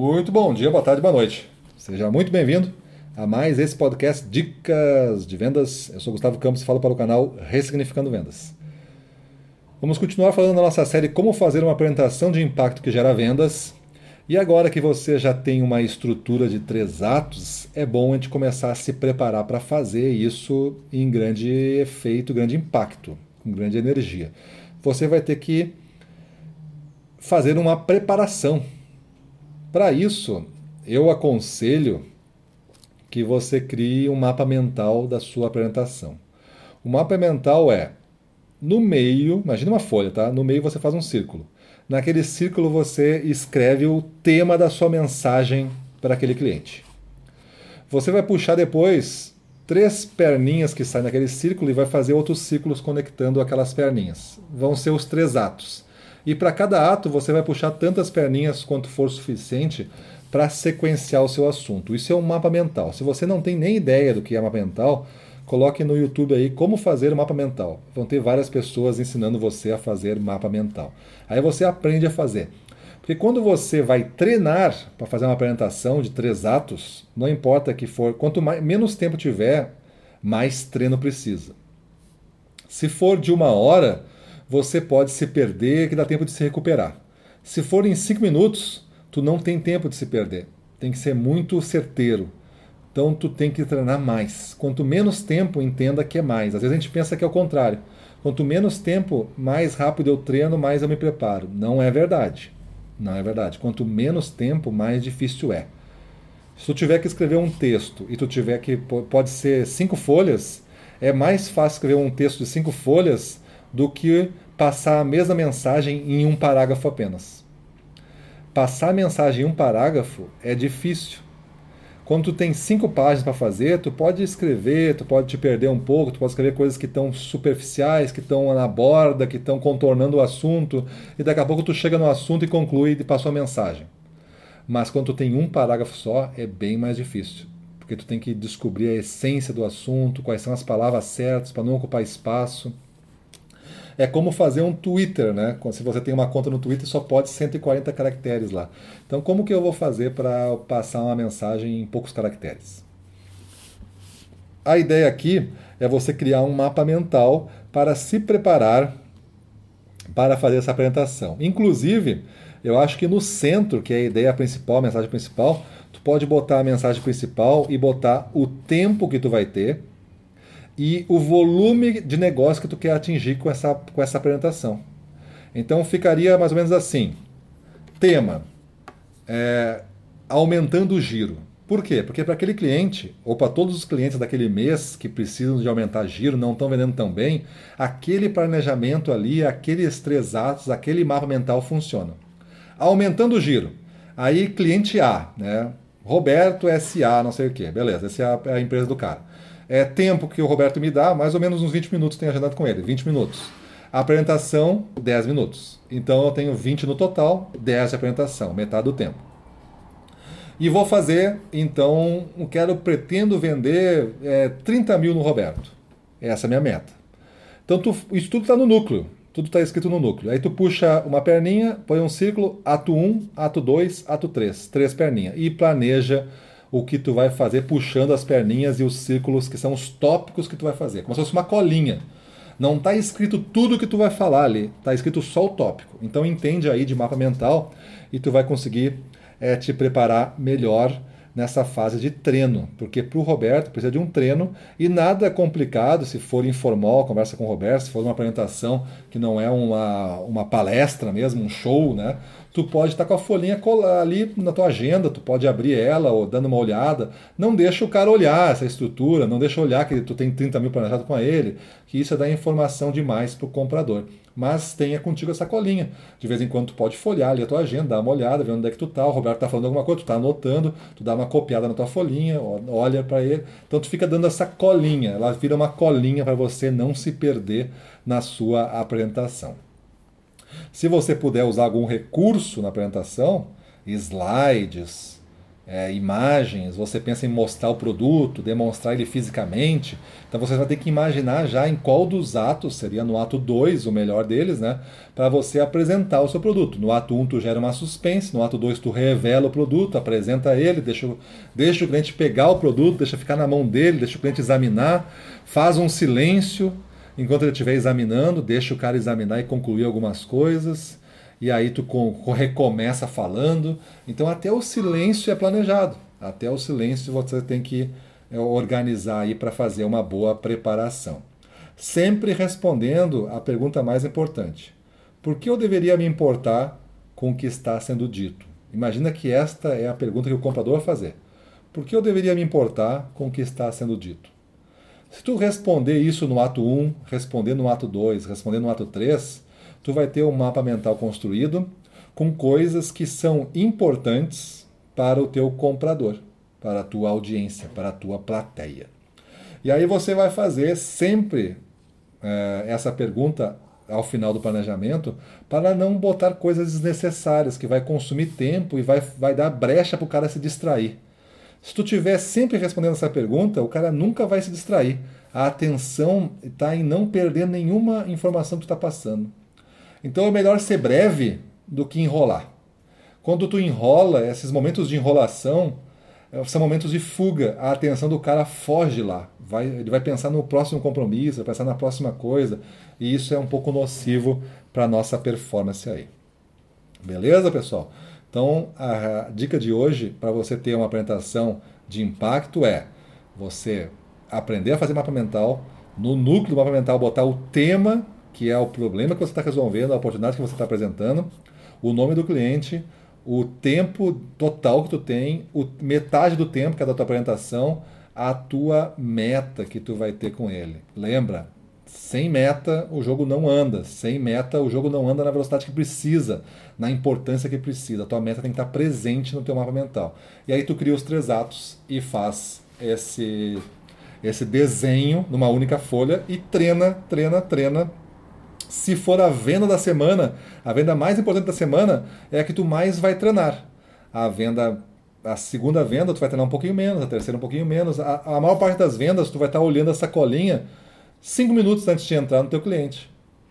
Muito bom dia, boa tarde, boa noite. Seja muito bem-vindo a mais esse podcast Dicas de Vendas. Eu sou Gustavo Campos e falo para o canal Ressignificando Vendas. Vamos continuar falando da nossa série Como fazer uma apresentação de impacto que gera vendas. E agora que você já tem uma estrutura de três atos, é bom a gente começar a se preparar para fazer isso em grande efeito, grande impacto, com grande energia. Você vai ter que fazer uma preparação. Para isso, eu aconselho que você crie um mapa mental da sua apresentação. O mapa mental é no meio, imagina uma folha, tá? No meio você faz um círculo. Naquele círculo você escreve o tema da sua mensagem para aquele cliente. Você vai puxar depois três perninhas que saem naquele círculo e vai fazer outros círculos conectando aquelas perninhas. Vão ser os três atos. E para cada ato você vai puxar tantas perninhas quanto for suficiente para sequenciar o seu assunto. Isso é um mapa mental. Se você não tem nem ideia do que é mapa mental, coloque no YouTube aí como fazer mapa mental. Vão ter várias pessoas ensinando você a fazer mapa mental. Aí você aprende a fazer. Porque quando você vai treinar para fazer uma apresentação de três atos, não importa que for, quanto mais, menos tempo tiver, mais treino precisa. Se for de uma hora, você pode se perder que dá tempo de se recuperar. Se for em 5 minutos, tu não tem tempo de se perder. Tem que ser muito certeiro. Então tu tem que treinar mais. Quanto menos tempo, entenda que é mais. Às vezes a gente pensa que é o contrário. Quanto menos tempo, mais rápido eu treino, mais eu me preparo. Não é verdade. Não é verdade. Quanto menos tempo, mais difícil é. Se tu tiver que escrever um texto e tu tiver que pode ser cinco folhas, é mais fácil escrever um texto de cinco folhas do que passar a mesma mensagem em um parágrafo apenas. Passar a mensagem em um parágrafo é difícil. Quando tu tem cinco páginas para fazer, tu pode escrever, tu pode te perder um pouco, tu pode escrever coisas que estão superficiais, que estão na borda, que estão contornando o assunto, e daqui a pouco tu chega no assunto e conclui e passou a mensagem. Mas quando tu tem um parágrafo só, é bem mais difícil, porque tu tem que descobrir a essência do assunto, quais são as palavras certas para não ocupar espaço. É como fazer um Twitter, né? Se você tem uma conta no Twitter, só pode 140 caracteres lá. Então, como que eu vou fazer para passar uma mensagem em poucos caracteres? A ideia aqui é você criar um mapa mental para se preparar para fazer essa apresentação. Inclusive, eu acho que no centro, que é a ideia principal, a mensagem principal, tu pode botar a mensagem principal e botar o tempo que tu vai ter e o volume de negócio que tu quer atingir com essa, com essa apresentação. Então ficaria mais ou menos assim: tema, é, aumentando o giro. Por quê? Porque para aquele cliente, ou para todos os clientes daquele mês que precisam de aumentar giro, não estão vendendo tão bem, aquele planejamento ali, aqueles três atos, aquele mapa mental funciona. Aumentando o giro. Aí cliente A, né? Roberto SA, não sei o quê. Beleza, essa é a empresa do cara. É tempo que o Roberto me dá, mais ou menos uns 20 minutos tenho agendado com ele, 20 minutos. A apresentação, 10 minutos. Então eu tenho 20 no total, 10 de apresentação, metade do tempo. E vou fazer, então, quero, pretendo vender é, 30 mil no Roberto. Essa é a minha meta. Então tu, isso tudo está no núcleo. Tudo está escrito no núcleo. Aí tu puxa uma perninha, põe um círculo, ato 1, ato 2, ato 3. Três perninhas. E planeja o que tu vai fazer puxando as perninhas e os círculos que são os tópicos que tu vai fazer, como se fosse uma colinha. Não está escrito tudo que tu vai falar ali, está escrito só o tópico. Então entende aí de mapa mental e tu vai conseguir é, te preparar melhor nessa fase de treino, porque para o Roberto precisa de um treino e nada complicado se for informal, conversa com o Roberto, se for uma apresentação que não é uma, uma palestra mesmo, um show, né? tu pode estar com a folhinha ali na tua agenda, tu pode abrir ela ou dando uma olhada. Não deixa o cara olhar essa estrutura, não deixa olhar que tu tem 30 mil planejado com ele, que isso é dar informação demais para o comprador. Mas tenha contigo essa colinha. De vez em quando tu pode folhar ali a tua agenda, dar uma olhada, ver onde é que tu tá. O Roberto tá falando alguma coisa, tu tá anotando, tu dá uma copiada na tua folhinha, olha para ele. Então tu fica dando essa colinha, ela vira uma colinha para você não se perder na sua apresentação. Se você puder usar algum recurso na apresentação, slides, é, imagens, você pensa em mostrar o produto, demonstrar ele fisicamente, então você vai ter que imaginar já em qual dos atos, seria no ato 2 o melhor deles, né? Para você apresentar o seu produto. No ato 1 um, tu gera uma suspense, no ato 2 tu revela o produto, apresenta ele, deixa, deixa o cliente pegar o produto, deixa ficar na mão dele, deixa o cliente examinar, faz um silêncio enquanto ele estiver examinando, deixa o cara examinar e concluir algumas coisas e aí tu recomeça falando. Então até o silêncio é planejado. Até o silêncio você tem que é, organizar aí para fazer uma boa preparação. Sempre respondendo a pergunta mais importante: por que eu deveria me importar com o que está sendo dito? Imagina que esta é a pergunta que o comprador vai fazer. Por que eu deveria me importar com o que está sendo dito? Se tu responder isso no ato 1, responder no ato 2, responder no ato 3, tu vai ter um mapa mental construído com coisas que são importantes para o teu comprador, para a tua audiência, para a tua plateia. E aí você vai fazer sempre é, essa pergunta ao final do planejamento para não botar coisas desnecessárias que vai consumir tempo e vai, vai dar brecha para o cara se distrair. Se tu estiver sempre respondendo essa pergunta, o cara nunca vai se distrair. A atenção está em não perder nenhuma informação que tu está passando. Então é melhor ser breve do que enrolar. Quando tu enrola, esses momentos de enrolação eh, são momentos de fuga. A atenção do cara foge lá. Vai, ele vai pensar no próximo compromisso, vai pensar na próxima coisa. E isso é um pouco nocivo para a nossa performance aí. Beleza, pessoal? Então, a dica de hoje para você ter uma apresentação de impacto é você aprender a fazer mapa mental, no núcleo do mapa mental botar o tema que é o problema que você está resolvendo, a oportunidade que você está apresentando, o nome do cliente, o tempo total que tu tem, o, metade do tempo que é da tua apresentação, a tua meta que tu vai ter com ele. Lembra? Sem meta, o jogo não anda. Sem meta, o jogo não anda na velocidade que precisa, na importância que precisa. A tua meta tem que estar presente no teu mapa mental. E aí tu cria os três atos e faz esse esse desenho numa única folha e treina, treina, treina se for a venda da semana, a venda mais importante da semana é a que tu mais vai treinar. A venda, a segunda venda tu vai treinar um pouquinho menos, a terceira um pouquinho menos. A, a maior parte das vendas tu vai estar olhando essa colinha cinco minutos antes de entrar no teu cliente.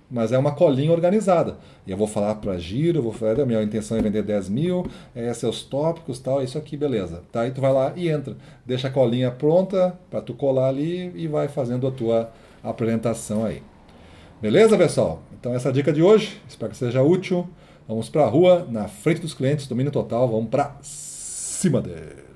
Mas é uma colinha organizada. E eu vou falar para giro, vou falar, a minha intenção é vender 10 mil, é seus tópicos, tal, isso aqui, beleza. Tá? Aí tu vai lá e entra. Deixa a colinha pronta para tu colar ali e vai fazendo a tua apresentação aí. Beleza, pessoal? Então essa é a dica de hoje, espero que seja útil. Vamos para a rua, na frente dos clientes, domínio total, vamos para cima deles.